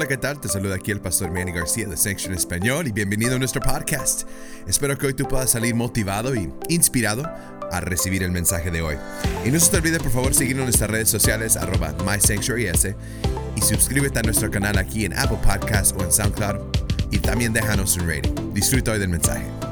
Hola, ¿qué tal? Te saluda aquí el pastor Manny García de Section Español y bienvenido a nuestro podcast. Espero que hoy tú puedas salir motivado y inspirado a recibir el mensaje de hoy. Y no se te olvide por favor seguirnos en nuestras redes sociales arroba MySanctuaryS y suscríbete a nuestro canal aquí en Apple Podcasts o en SoundCloud y también déjanos un rating. Disfruta hoy del mensaje.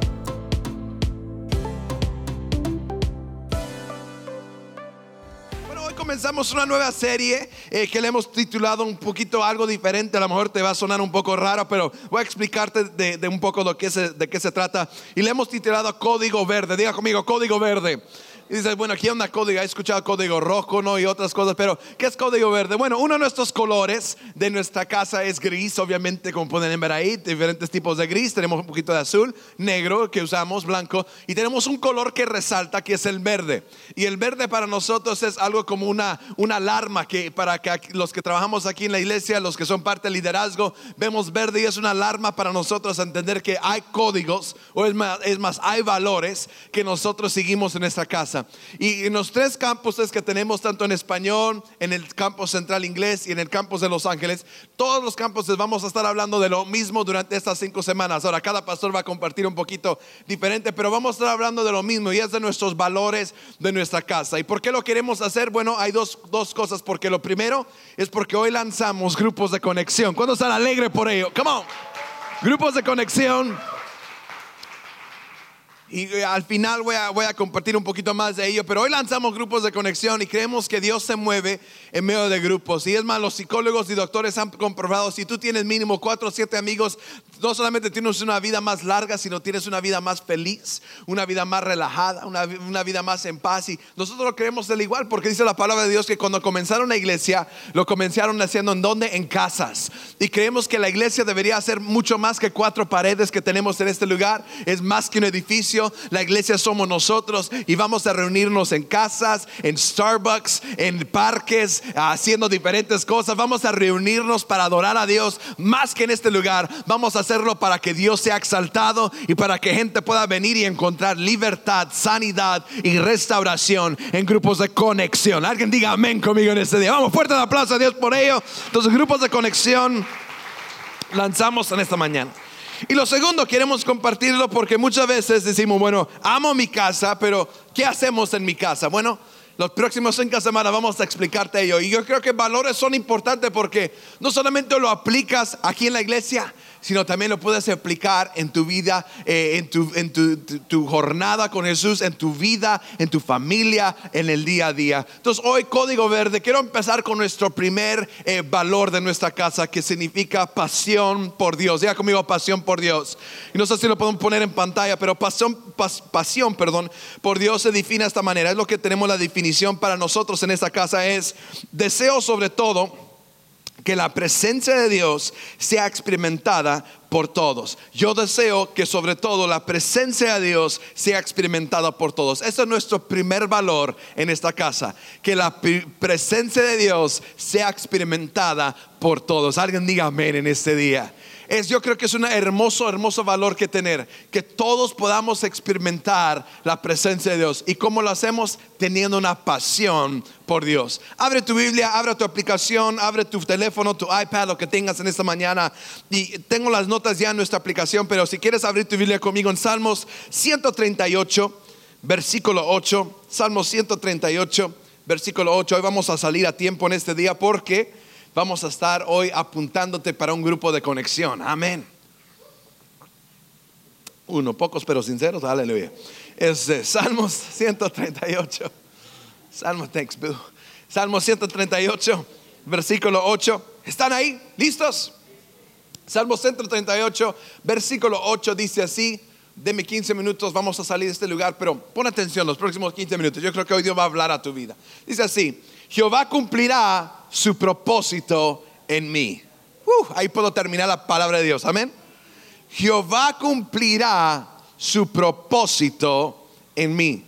Comenzamos una nueva serie eh, que le hemos titulado un poquito algo diferente. A lo mejor te va a sonar un poco raro, pero voy a explicarte de, de un poco de qué, se, de qué se trata. Y le hemos titulado Código Verde. Diga conmigo, Código Verde. Y dices, bueno, aquí hay una código, he escuchado código rojo, ¿no? Y otras cosas, pero ¿qué es código verde? Bueno, uno de nuestros colores de nuestra casa es gris, obviamente, como pueden ver ahí, diferentes tipos de gris. Tenemos un poquito de azul, negro que usamos, blanco, y tenemos un color que resalta, que es el verde. Y el verde para nosotros es algo como una, una alarma que para que los que trabajamos aquí en la iglesia, los que son parte del liderazgo, vemos verde y es una alarma para nosotros entender que hay códigos, o es más, es más hay valores que nosotros seguimos en esta casa. Y en los tres campuses que tenemos, tanto en español, en el campus central inglés y en el campus de Los Ángeles, todos los campuses vamos a estar hablando de lo mismo durante estas cinco semanas. Ahora, cada pastor va a compartir un poquito diferente, pero vamos a estar hablando de lo mismo y es de nuestros valores de nuestra casa. ¿Y por qué lo queremos hacer? Bueno, hay dos, dos cosas. Porque lo primero es porque hoy lanzamos grupos de conexión. ¿Cuándo están alegres por ello? Come on. Grupos de conexión. Y eh, al final voy a, voy a, compartir un poquito más de ello, pero hoy lanzamos grupos de conexión y creemos que Dios se mueve en medio de grupos. Y es más, los psicólogos y doctores han comprobado, si tú tienes mínimo cuatro o siete amigos, no solamente tienes una vida más larga, sino tienes una vida más feliz, una vida más relajada, una, una vida más en paz. Y nosotros lo creemos del igual, porque dice la palabra de Dios que cuando comenzaron la iglesia, lo comenzaron haciendo en donde? En casas. Y creemos que la iglesia debería ser mucho más que cuatro paredes que tenemos en este lugar, es más que un edificio la iglesia somos nosotros y vamos a reunirnos en casas, en Starbucks, en parques, haciendo diferentes cosas. Vamos a reunirnos para adorar a Dios más que en este lugar. Vamos a hacerlo para que Dios sea exaltado y para que gente pueda venir y encontrar libertad, sanidad y restauración en grupos de conexión. Alguien diga amén conmigo en este día. Vamos, fuerte el aplauso a Dios por ello. Entonces, grupos de conexión lanzamos en esta mañana. Y lo segundo, queremos compartirlo porque muchas veces decimos, bueno, amo mi casa, pero ¿qué hacemos en mi casa? Bueno, los próximos cinco semanas vamos a explicarte ello. Y yo creo que valores son importantes porque no solamente lo aplicas aquí en la iglesia, sino también lo puedes aplicar en tu vida, eh, en, tu, en tu, tu, jornada con Jesús, en tu vida, en tu familia, en el día a día. Entonces hoy Código Verde, quiero empezar con nuestro primer eh, valor de nuestra casa, que significa pasión por Dios. Diga conmigo pasión por Dios. Y no sé si lo podemos poner en pantalla, pero pasión, pas, pasión perdón, por Dios se define de esta manera. Es lo que tenemos la definición para nosotros en esta casa, es deseo sobre todo que la presencia de Dios sea experimentada por todos. Yo deseo que sobre todo la presencia de Dios sea experimentada por todos. Ese es nuestro primer valor en esta casa, que la presencia de Dios sea experimentada por todos. Alguien diga amén en este día es yo creo que es un hermoso, hermoso valor que tener, que todos podamos experimentar la presencia de Dios. ¿Y cómo lo hacemos? Teniendo una pasión por Dios. Abre tu Biblia, abre tu aplicación, abre tu teléfono, tu iPad, lo que tengas en esta mañana. Y tengo las notas ya en nuestra aplicación, pero si quieres abrir tu Biblia conmigo en Salmos 138, versículo 8, Salmos 138, versículo 8. Hoy vamos a salir a tiempo en este día porque vamos a estar hoy apuntándote para un grupo de conexión. Amén. Uno, pocos pero sinceros, aleluya. Es Salmos 138. Salmo, Bill. Salmo 138, versículo 8. ¿Están ahí? ¿Listos? Salmo 138, versículo 8 dice así. Deme 15 minutos, vamos a salir de este lugar, pero pon atención los próximos 15 minutos. Yo creo que hoy Dios va a hablar a tu vida. Dice así, Jehová cumplirá su propósito en mí. Ahí puedo terminar la palabra de Dios. Amén. Jehová cumplirá su propósito en mí.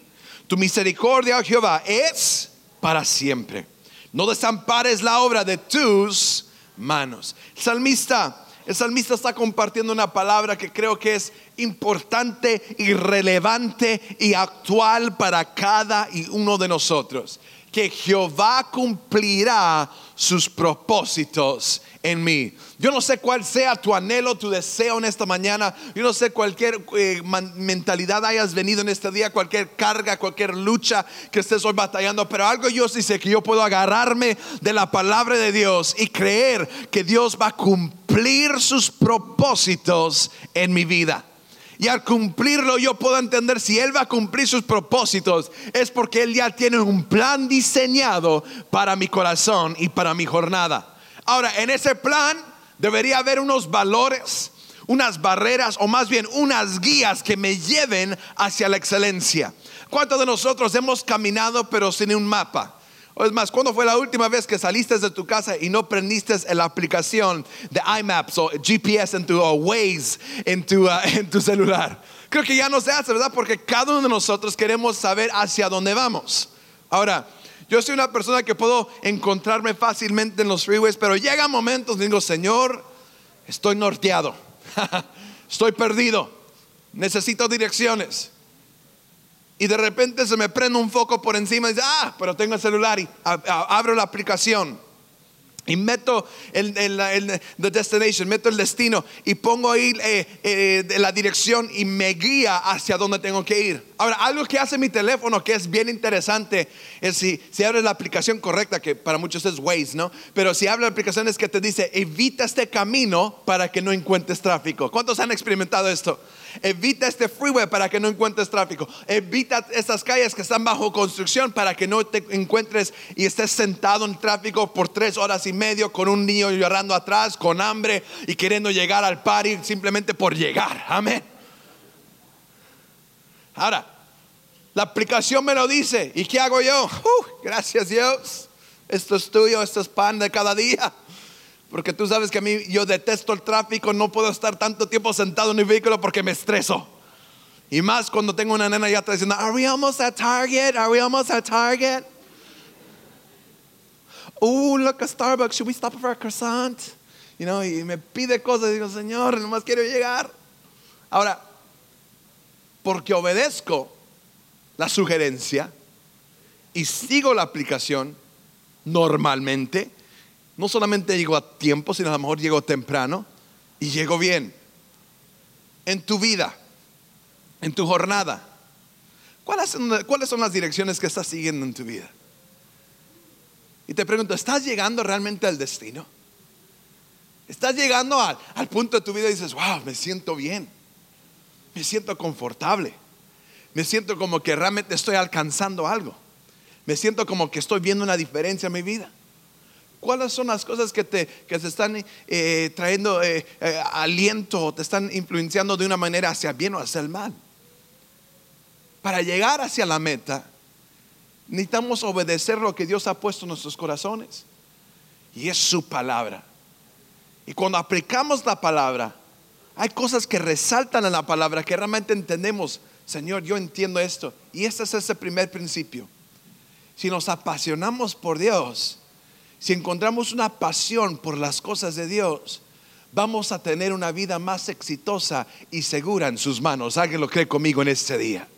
Tu misericordia, oh Jehová, es para siempre. No desampares la obra de tus manos. El salmista el salmista está compartiendo una palabra que creo que es importante y relevante y actual para cada y uno de nosotros. Que Jehová cumplirá sus propósitos en mí. Yo no sé cuál sea tu anhelo, tu deseo en esta mañana. Yo no sé cualquier eh, mentalidad hayas venido en este día, cualquier carga, cualquier lucha que estés hoy batallando. Pero algo yo sí sé que yo puedo agarrarme de la palabra de Dios y creer que Dios va a cumplir sus propósitos en mi vida. Y al cumplirlo yo puedo entender si Él va a cumplir sus propósitos es porque Él ya tiene un plan diseñado para mi corazón y para mi jornada. Ahora, en ese plan debería haber unos valores, unas barreras o más bien unas guías que me lleven hacia la excelencia. ¿Cuántos de nosotros hemos caminado pero sin un mapa? O es más, ¿cuándo fue la última vez que saliste de tu casa y no prendiste la aplicación de iMaps o GPS en tu o Waze en tu, uh, en tu celular? Creo que ya no se hace, ¿verdad? Porque cada uno de nosotros queremos saber hacia dónde vamos. Ahora, yo soy una persona que puedo encontrarme fácilmente en los freeways, pero llega momentos, digo, Señor, estoy norteado, estoy perdido, necesito direcciones. Y de repente se me prende un foco por encima y dice, ah, pero tengo el celular y abro la aplicación y meto el, el, destination, meto el destino y pongo ahí eh, eh, la dirección y me guía hacia donde tengo que ir. Ahora, algo que hace mi teléfono que es bien interesante es si, si abres la aplicación correcta, que para muchos es Waze, ¿no? Pero si abres la aplicación es que te dice, evita este camino para que no encuentres tráfico. ¿Cuántos han experimentado esto? Evita este freeway para que no encuentres tráfico. Evita estas calles que están bajo construcción para que no te encuentres y estés sentado en tráfico por tres horas y medio con un niño llorando atrás, con hambre y queriendo llegar al party simplemente por llegar. Amén. Ahora, la aplicación me lo dice. ¿Y qué hago yo? Uh, gracias Dios. Esto es tuyo, esto es pan de cada día. Porque tú sabes que a mí yo detesto el tráfico, no puedo estar tanto tiempo sentado en mi vehículo porque me estreso. Y más cuando tengo una nena ya está diciendo, ¿Are we almost at Target? ¿Are we almost at Target? Oh, look a Starbucks. Should we stop for a croissant? You know, y me pide cosas y digo, Señor, nomás quiero llegar. Ahora, porque obedezco la sugerencia y sigo la aplicación normalmente, no solamente llego a tiempo, sino a lo mejor llego temprano y llego bien. En tu vida, en tu jornada, ¿cuáles son, las direcciones que estás siguiendo en tu vida? Y te pregunto, ¿estás llegando realmente al destino? ¿Estás llegando al, al punto de tu vida y dices, wow, me siento bien, me siento confortable, me siento como que realmente estoy alcanzando algo, me siento como que estoy viendo una diferencia en mi vida? ¿Cuáles son las cosas que te, que están eh, trayendo eh, eh, aliento o te están influenciando de una manera hacia bien o hacia el mal? Para llegar hacia la meta, necesitamos obedecer lo que Dios ha puesto en nuestros corazones. Y es su palabra. Y cuando aplicamos la palabra, hay cosas que resaltan en la palabra que realmente entendemos. Señor, yo entiendo esto. Y este es ese primer principio. Si nos apasionamos por Dios, si encontramos una pasión por las cosas de Dios, vamos a tener una vida más exitosa y segura en sus manos. Alguien lo cree conmigo en este día.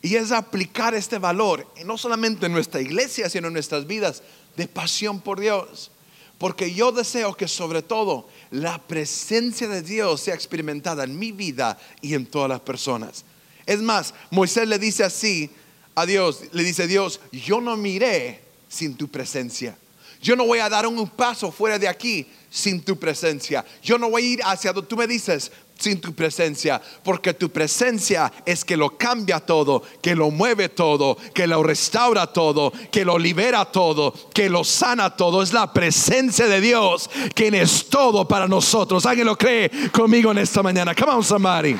Y es aplicar este valor, no solamente en nuestra iglesia, sino en nuestras vidas, de pasión por Dios. Porque yo deseo que sobre todo la presencia de Dios sea experimentada en mi vida y en todas las personas. Es más, Moisés le dice así a Dios, le dice Dios, yo no miré sin tu presencia. Yo no voy a dar un paso fuera de aquí sin tu presencia. Yo no voy a ir hacia donde tú me dices sin tu presencia, porque tu presencia es que lo cambia todo, que lo mueve todo, que lo restaura todo, que lo libera todo, que lo sana todo. Es la presencia de Dios quien es todo para nosotros. ¿Alguien lo cree conmigo en esta mañana? Come on, somebody.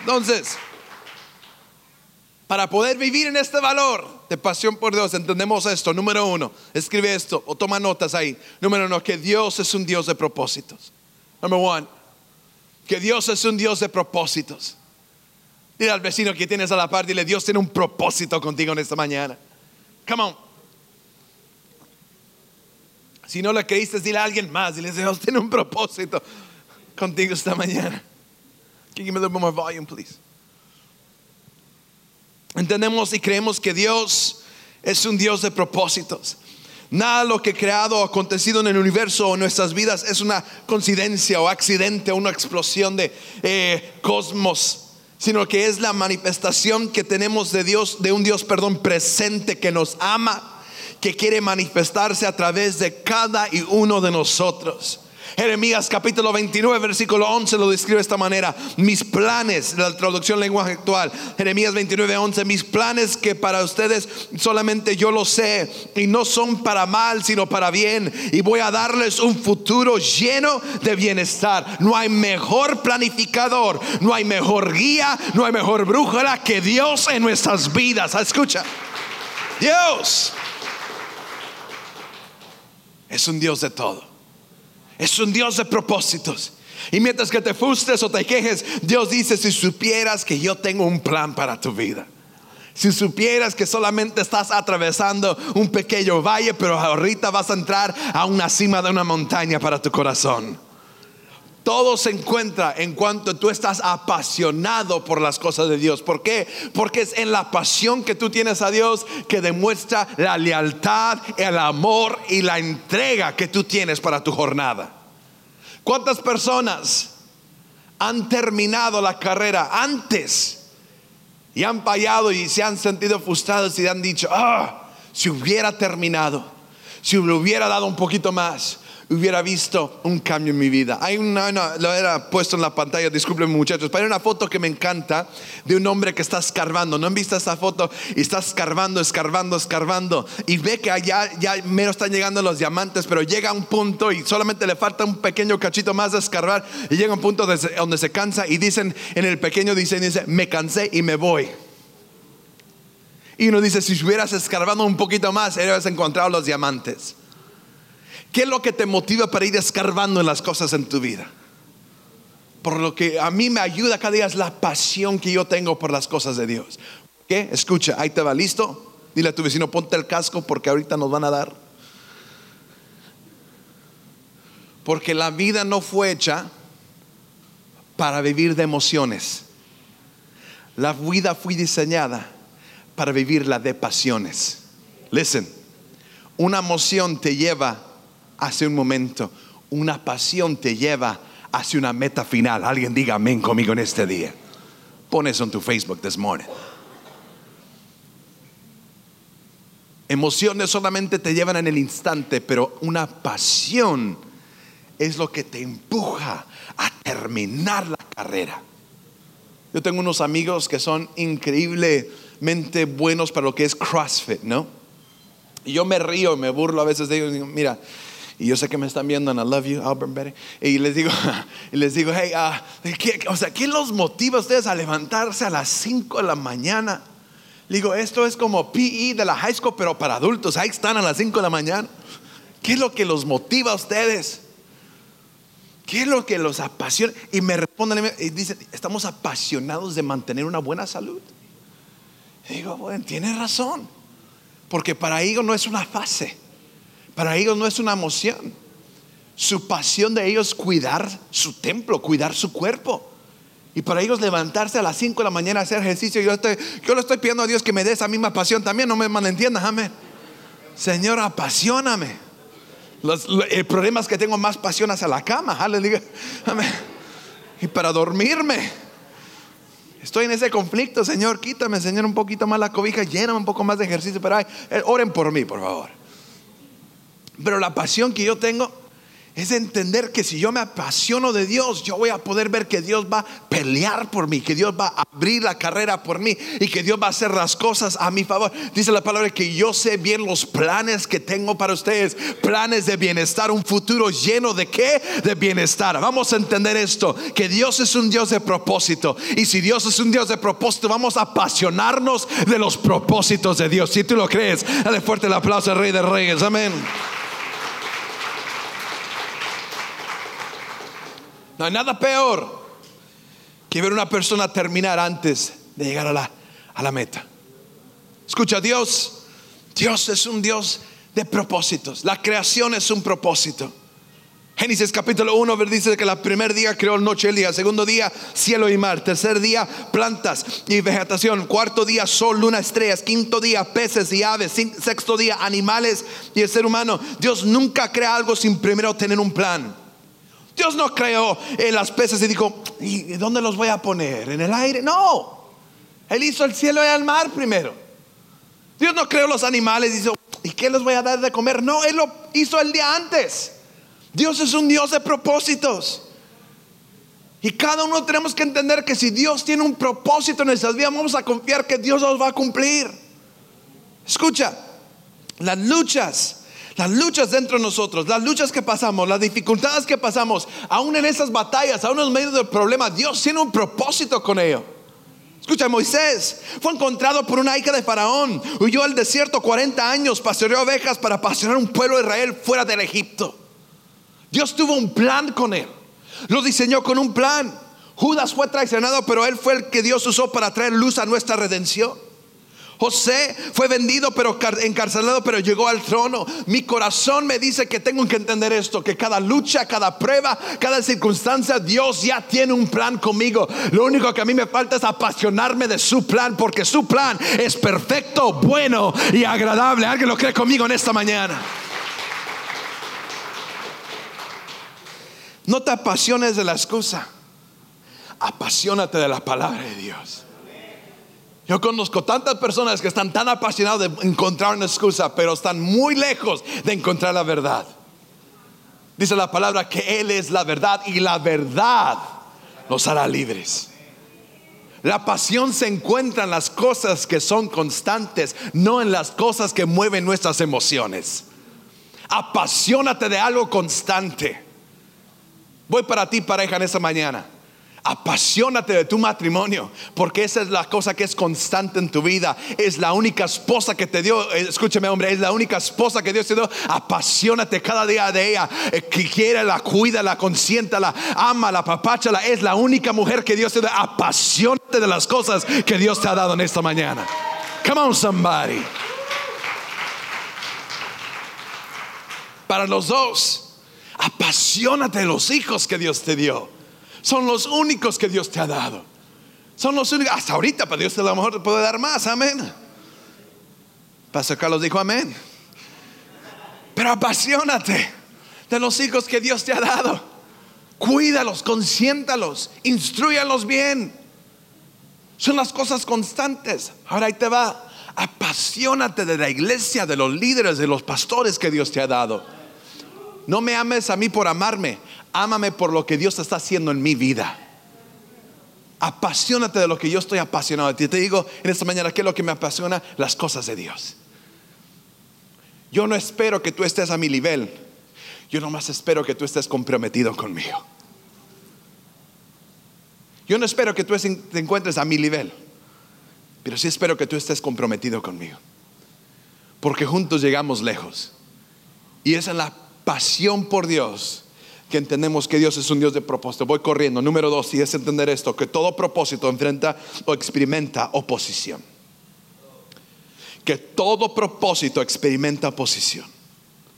Entonces, para poder vivir en este valor de pasión por Dios, entendemos esto. Número uno, escribe esto o toma notas ahí. Número uno, que Dios es un Dios de propósitos. Número uno, que Dios es un Dios de propósitos. Dile al vecino que tienes a la par, dile, Dios tiene un propósito contigo en esta mañana. Come on. Si no le creíste, dile a alguien más. Dile, Dios tiene un propósito contigo esta mañana. Can you give me a little bit more volume, please? Entendemos y creemos que Dios es un Dios de propósitos. Nada lo que he creado o acontecido en el universo o en nuestras vidas es una coincidencia o accidente o una explosión de eh, cosmos, sino que es la manifestación que tenemos de Dios, de un Dios, perdón, presente que nos ama, que quiere manifestarse a través de cada y uno de nosotros. Jeremías capítulo 29, versículo 11 lo describe de esta manera. Mis planes, la traducción lenguaje actual, Jeremías 29, 11, mis planes que para ustedes solamente yo lo sé y no son para mal, sino para bien. Y voy a darles un futuro lleno de bienestar. No hay mejor planificador, no hay mejor guía, no hay mejor brújula que Dios en nuestras vidas. Escucha, Dios es un Dios de todo. Es un Dios de propósitos. Y mientras que te frustres o te quejes, Dios dice, si supieras que yo tengo un plan para tu vida. Si supieras que solamente estás atravesando un pequeño valle, pero ahorita vas a entrar a una cima de una montaña para tu corazón. Todo se encuentra en cuanto tú estás apasionado por las cosas de Dios. ¿Por qué? Porque es en la pasión que tú tienes a Dios que demuestra la lealtad, el amor y la entrega que tú tienes para tu jornada. ¿Cuántas personas han terminado la carrera antes y han fallado y se han sentido frustrados y han dicho, ah, si hubiera terminado, si le hubiera dado un poquito más, hubiera visto un cambio en mi vida. Hay una, lo era puesto en la pantalla, disculpen muchachos, pero hay una foto que me encanta de un hombre que está escarbando. ¿No han visto esa foto? Y está escarbando, escarbando, escarbando. Y ve que allá ya menos están llegando los diamantes, pero llega un punto y solamente le falta un pequeño cachito más de escarbar. Y llega un punto donde se cansa y dicen, en el pequeño dicen, dice, me cansé y me voy. Y uno dice, si hubieras escarbado un poquito más, hubieras encontrado los diamantes. ¿Qué es lo que te motiva para ir escarbando en las cosas en tu vida? Por lo que a mí me ayuda cada día es la pasión que yo tengo por las cosas de Dios. ¿Qué? Escucha, ahí te va listo. Dile a tu vecino, ponte el casco porque ahorita nos van a dar. Porque la vida no fue hecha para vivir de emociones. La vida fue diseñada para vivirla de pasiones. Listen, una emoción te lleva hace un momento, una pasión te lleva hacia una meta final. Alguien diga amén conmigo en este día. Pon eso en tu Facebook this morning. Emociones solamente te llevan en el instante, pero una pasión es lo que te empuja a terminar la carrera. Yo tengo unos amigos que son increíblemente buenos para lo que es CrossFit, ¿no? Y yo me río, me burlo a veces de ellos. Mira, y yo sé que me están viendo, and I love you, Albert Betty. Y les digo, y les digo, hey, uh, ¿qué, o sea, ¿qué los motiva a ustedes a levantarse a las 5 de la mañana? Le digo, esto es como PE de la high school, pero para adultos. Ahí están a las 5 de la mañana. ¿Qué es lo que los motiva a ustedes? ¿Qué es lo que los apasiona? Y me responden y dicen, estamos apasionados de mantener una buena salud. Y digo, bueno, tiene razón. Porque para ellos no es una fase. Para ellos no es una emoción. Su pasión de ellos es cuidar su templo, cuidar su cuerpo. Y para ellos levantarse a las 5 de la mañana a hacer ejercicio, yo, le estoy pidiendo a Dios que me dé esa misma pasión también, no me malentiendas, amén. Señor, apasioname. Los, el problema es que tengo más pasión hacia la cama. Amén. Y para dormirme. Estoy en ese conflicto, Señor, quítame, Señor, un poquito más la cobija, lléname un poco más de ejercicio, pero ay, eh, oren por mí, por favor. Pero la pasión que yo tengo es entender que si yo me apasiono de Dios, yo voy a poder ver que Dios va a pelear por mí, que Dios va a abrir la carrera por mí y que Dios va a hacer las cosas a mi favor. Dice la palabra que yo sé bien los planes que tengo para ustedes, planes de bienestar, un futuro lleno de qué? De bienestar. Vamos a entender esto, que Dios es un Dios de propósito. Y si Dios es un Dios de propósito, vamos a apasionarnos de los propósitos de Dios. Si tú lo crees, dale fuerte el aplauso al Rey de Reyes. Amén. No hay nada peor que ver una persona terminar antes de llegar a la, a la meta. Escucha, Dios, Dios es un Dios de propósitos. La creación es un propósito. Génesis capítulo 1 dice que el primer día creó noche y el día, segundo día cielo y mar, tercer día plantas y vegetación, cuarto día sol, luna, estrellas, quinto día peces y aves, sexto día animales y el ser humano. Dios nunca crea algo sin primero tener un plan. Dios no creó eh, las peces y dijo, ¿y dónde los voy a poner? ¿En el aire? No. Él hizo el cielo y el mar primero. Dios no creó los animales y dijo, ¿y qué les voy a dar de comer? No, Él lo hizo el día antes. Dios es un Dios de propósitos. Y cada uno tenemos que entender que si Dios tiene un propósito en nuestras vidas, vamos a confiar que Dios los va a cumplir. Escucha, las luchas, las luchas dentro de nosotros, las luchas que pasamos, las dificultades que pasamos, aún en esas batallas, aún en medio del problema, Dios tiene un propósito con ello. Escucha, Moisés fue encontrado por una hija de Faraón, huyó al desierto 40 años, pastoreó ovejas para pastorear un pueblo de Israel fuera del Egipto. Dios tuvo un plan con él. Lo diseñó con un plan. Judas fue traicionado, pero él fue el que Dios usó para traer luz a nuestra redención. José fue vendido, pero encarcelado, pero llegó al trono. Mi corazón me dice que tengo que entender esto, que cada lucha, cada prueba, cada circunstancia, Dios ya tiene un plan conmigo. Lo único que a mí me falta es apasionarme de su plan, porque su plan es perfecto, bueno y agradable. ¿Alguien lo cree conmigo en esta mañana? No te apasiones de la excusa. Apasionate de la palabra de Dios. Yo conozco tantas personas que están tan apasionadas de encontrar una excusa, pero están muy lejos de encontrar la verdad. Dice la palabra que Él es la verdad y la verdad los hará libres. La pasión se encuentra en las cosas que son constantes, no en las cosas que mueven nuestras emociones. Apasionate de algo constante. Voy para ti, pareja, en esta mañana. Apasionate de tu matrimonio, porque esa es la cosa que es constante en tu vida. Es la única esposa que te dio, eh, escúchame hombre, es la única esposa que Dios te dio. Apasionate cada día de ella, eh, que quiere, la cuida, la consienta, la ama, la papáchala. Es la única mujer que Dios te da. Apasionate de las cosas que Dios te ha dado en esta mañana. Come on, somebody. Para los dos Apasionate de los hijos que Dios te dio. Son los únicos que Dios te ha dado. Son los únicos. Hasta ahorita, para Dios a lo mejor te puede dar más. Amén. Pastor Carlos dijo amén. Pero apasionate de los hijos que Dios te ha dado. Cuídalos, consiéntalos, instruyalos bien. Son las cosas constantes. Ahora ahí te va. Apasionate de la iglesia, de los líderes, de los pastores que Dios te ha dado. No me ames a mí por amarme, ámame por lo que Dios está haciendo en mi vida. Apasionate de lo que yo estoy apasionado de ti. Te digo en esta mañana, ¿qué es lo que me apasiona? Las cosas de Dios. Yo no espero que tú estés a mi nivel. Yo nomás espero que tú estés comprometido conmigo. Yo no espero que tú te encuentres a mi nivel, pero sí espero que tú estés comprometido conmigo. Porque juntos llegamos lejos. Y esa es la pasión por Dios que entendemos que Dios es un Dios de propósito. Voy corriendo. Número dos, y es entender esto, que todo propósito enfrenta o experimenta oposición. Que todo propósito experimenta oposición.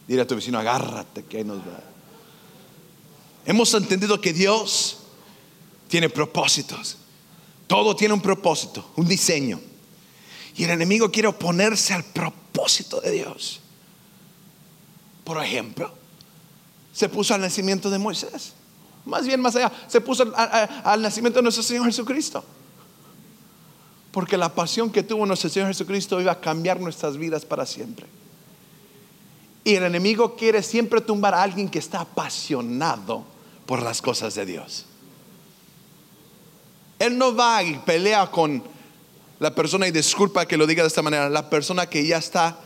Dile a tu vecino, agárrate que ahí nos va. Hemos entendido que Dios tiene propósitos. Todo tiene un propósito, un diseño. Y el enemigo quiere oponerse al propósito de Dios por ejemplo, se puso al nacimiento de Moisés. Más bien, más allá, se puso al, nacimiento de nuestro Señor Jesucristo. Porque la pasión que tuvo nuestro Señor Jesucristo iba a cambiar nuestras vidas para siempre. Y el enemigo quiere siempre tumbar a alguien que está apasionado por las cosas de Dios. Él no va y pelea con la persona, y disculpa que lo diga de esta manera, la persona que ya está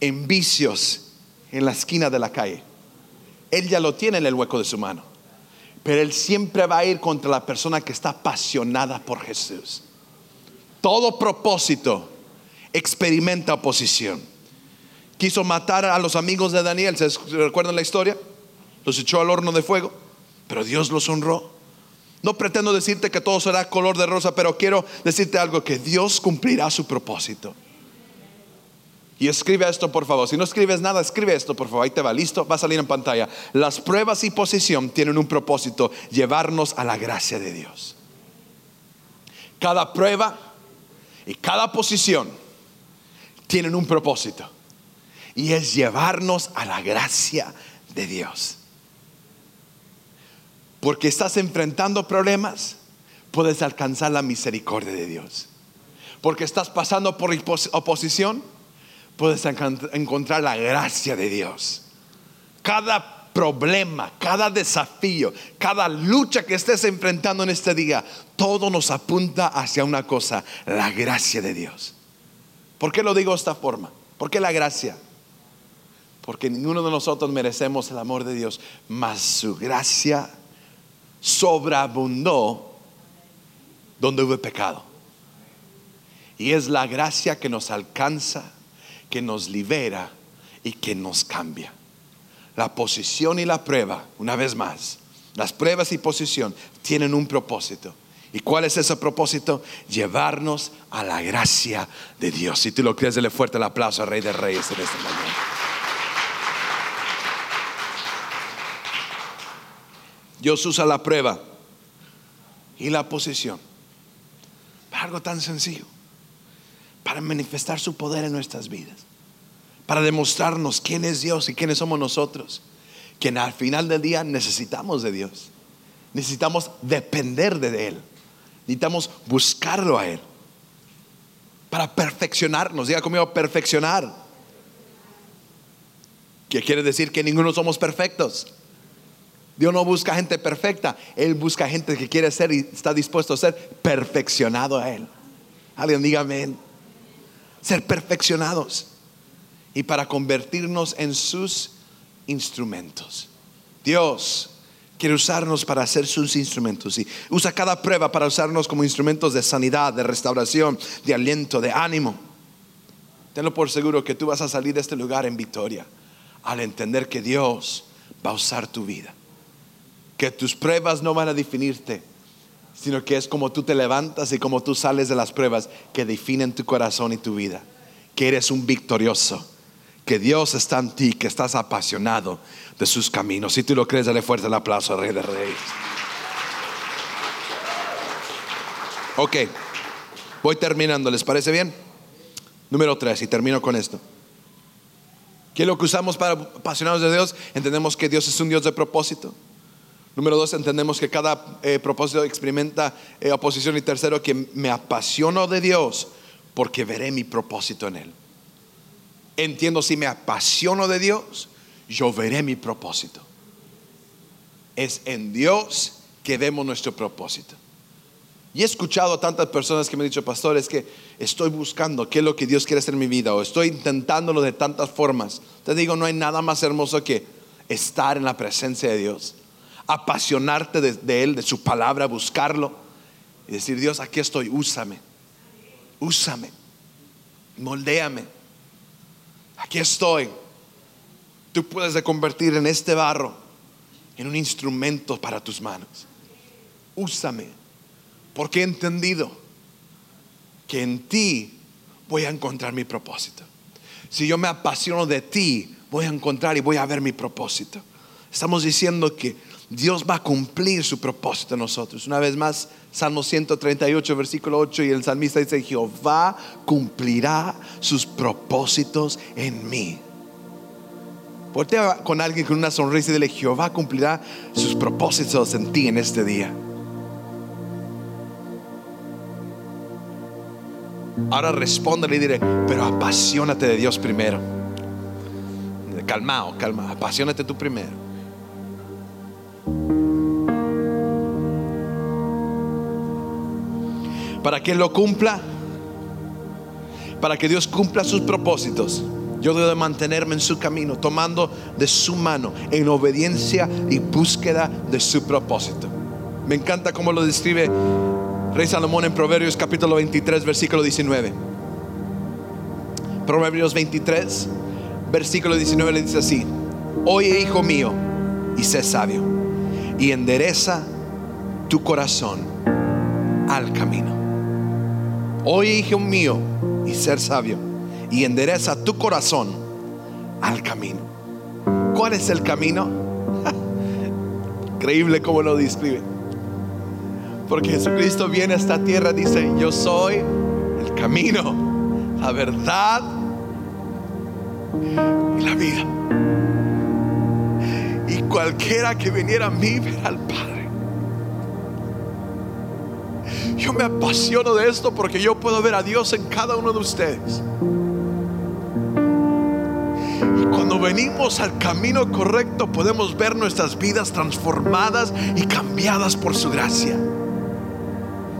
en vicios en la esquina de la calle. Él ya lo tiene en el hueco de su mano. Pero Él siempre va a ir contra la persona que está apasionada por Jesús. Todo propósito experimenta oposición. Quiso matar a los amigos de Daniel, ¿se recuerdan la historia? Los echó al horno de fuego, pero Dios los honró. No pretendo decirte que todo será color de rosa, pero quiero decirte algo, que Dios cumplirá su propósito. Y escribe esto, por favor. Si no escribes nada, escribe esto, por favor. Ahí te va, listo, va a salir en pantalla. Las pruebas y posición tienen un propósito, llevarnos a la gracia de Dios. Cada prueba y cada posición tienen un propósito. Y es llevarnos a la gracia de Dios. Porque estás enfrentando problemas, puedes alcanzar la misericordia de Dios. Porque estás pasando por oposición, puedes encontrar la gracia de Dios. Cada problema, cada desafío, cada lucha que estés enfrentando en este día, todo nos apunta hacia una cosa, la gracia de Dios. ¿Por qué lo digo de esta forma? ¿Por qué la gracia? Porque ninguno de nosotros merecemos el amor de Dios, mas su gracia sobreabundó donde hubo pecado. Y es la gracia que nos alcanza que nos libera y que nos cambia. La posición y la prueba, una vez más, las pruebas y posición tienen un propósito. ¿Y cuál es ese propósito? Llevarnos a la gracia de Dios. Si tú lo crees, dele fuerte el aplauso al Rey de Reyes en este momento. Dios usa la prueba y la posición para algo tan sencillo para manifestar su poder en nuestras vidas, para demostrarnos quién es Dios y quiénes somos nosotros, que al final del día necesitamos de Dios, necesitamos depender de Él, necesitamos buscarlo a Él, para perfeccionarnos, diga conmigo, perfeccionar, que quiere decir que ninguno somos perfectos. Dios no busca gente perfecta, Él busca gente que quiere ser y está dispuesto a ser perfeccionado a Él. Alguien diga amén ser perfeccionados y para convertirnos en sus instrumentos. Dios quiere usarnos para ser sus instrumentos y usa cada prueba para usarnos como instrumentos de sanidad, de restauración, de aliento, de ánimo. Tenlo por seguro que tú vas a salir de este lugar en victoria al entender que Dios va a usar tu vida. Que tus pruebas no van a definirte, sino que es como tú te levantas y como tú sales de las pruebas que definen tu corazón y tu vida. Que eres un victorioso, que Dios está en ti, que estás apasionado de sus caminos. Si tú lo crees, dale fuerte el aplauso al Rey de Reyes. Ok, voy terminando, ¿les parece bien? Número tres, y termino con esto. ¿Qué es lo que usamos para apasionados de Dios? Entendemos que Dios es un Dios de propósito. Número dos, entendemos que cada eh, propósito experimenta eh, oposición. Y tercero, que me apasiono de Dios porque veré mi propósito en Él. Entiendo, si me apasiono de Dios, yo veré mi propósito. Es en Dios que vemos nuestro propósito. Y he escuchado a tantas personas que me han dicho, pastor, es que estoy buscando qué es lo que Dios quiere hacer en mi vida o estoy intentándolo de tantas formas. Te digo, no hay nada más hermoso que estar en la presencia de Dios apasionarte de, Él, de su palabra, buscarlo y decir, Dios, aquí estoy, úsame, úsame, moldéame, aquí estoy. Tú puedes convertir en este barro en un instrumento para tus manos. Úsame, porque he entendido que en ti voy a encontrar mi propósito. Si yo me apasiono de ti, voy a encontrar y voy a ver mi propósito. Estamos diciendo que Dios va a cumplir su propósito en nosotros. Una vez más, Salmo 138, versículo 8, y el salmista dice, Jehová cumplirá sus propósitos en mí. Voltea con alguien con una sonrisa y dile, Jehová cumplirá sus propósitos en ti en este día. Ahora respóndele y diré, pero apasionate de Dios primero. Calmao, calma, apasionate tú primero. Para que lo cumpla, para que Dios cumpla sus propósitos. Yo debo de mantenerme en su camino, tomando de su mano, en obediencia y búsqueda de su propósito. Me encanta cómo lo describe Rey Salomón en Proverbios capítulo 23, versículo 19. Proverbios 23, versículo 19 le dice así, oye hijo mío y sé sabio y endereza tu corazón al camino. Oye, hijo mío, y ser sabio, y endereza tu corazón al camino. ¿Cuál es el camino? Increíble cómo lo describe. Porque Jesucristo viene a esta tierra, dice, yo soy el camino, la verdad y la vida. Cualquiera que viniera a mí verá al Padre. Yo me apasiono de esto porque yo puedo ver a Dios en cada uno de ustedes. Y cuando venimos al camino correcto podemos ver nuestras vidas transformadas y cambiadas por su gracia.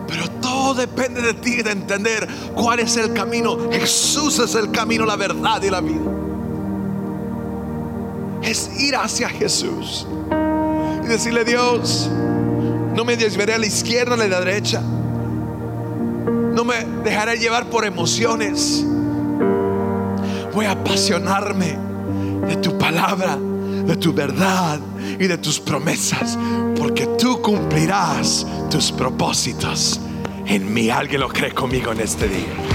Pero todo depende de ti de entender cuál es el camino. Jesús es el camino, la verdad y la vida. Es ir hacia Jesús y decirle, Dios, no me desviaré a la izquierda ni a la derecha. No me dejaré llevar por emociones. Voy a apasionarme de tu palabra, de tu verdad y de tus promesas, porque tú cumplirás tus propósitos en mí. Alguien lo cree conmigo en este día.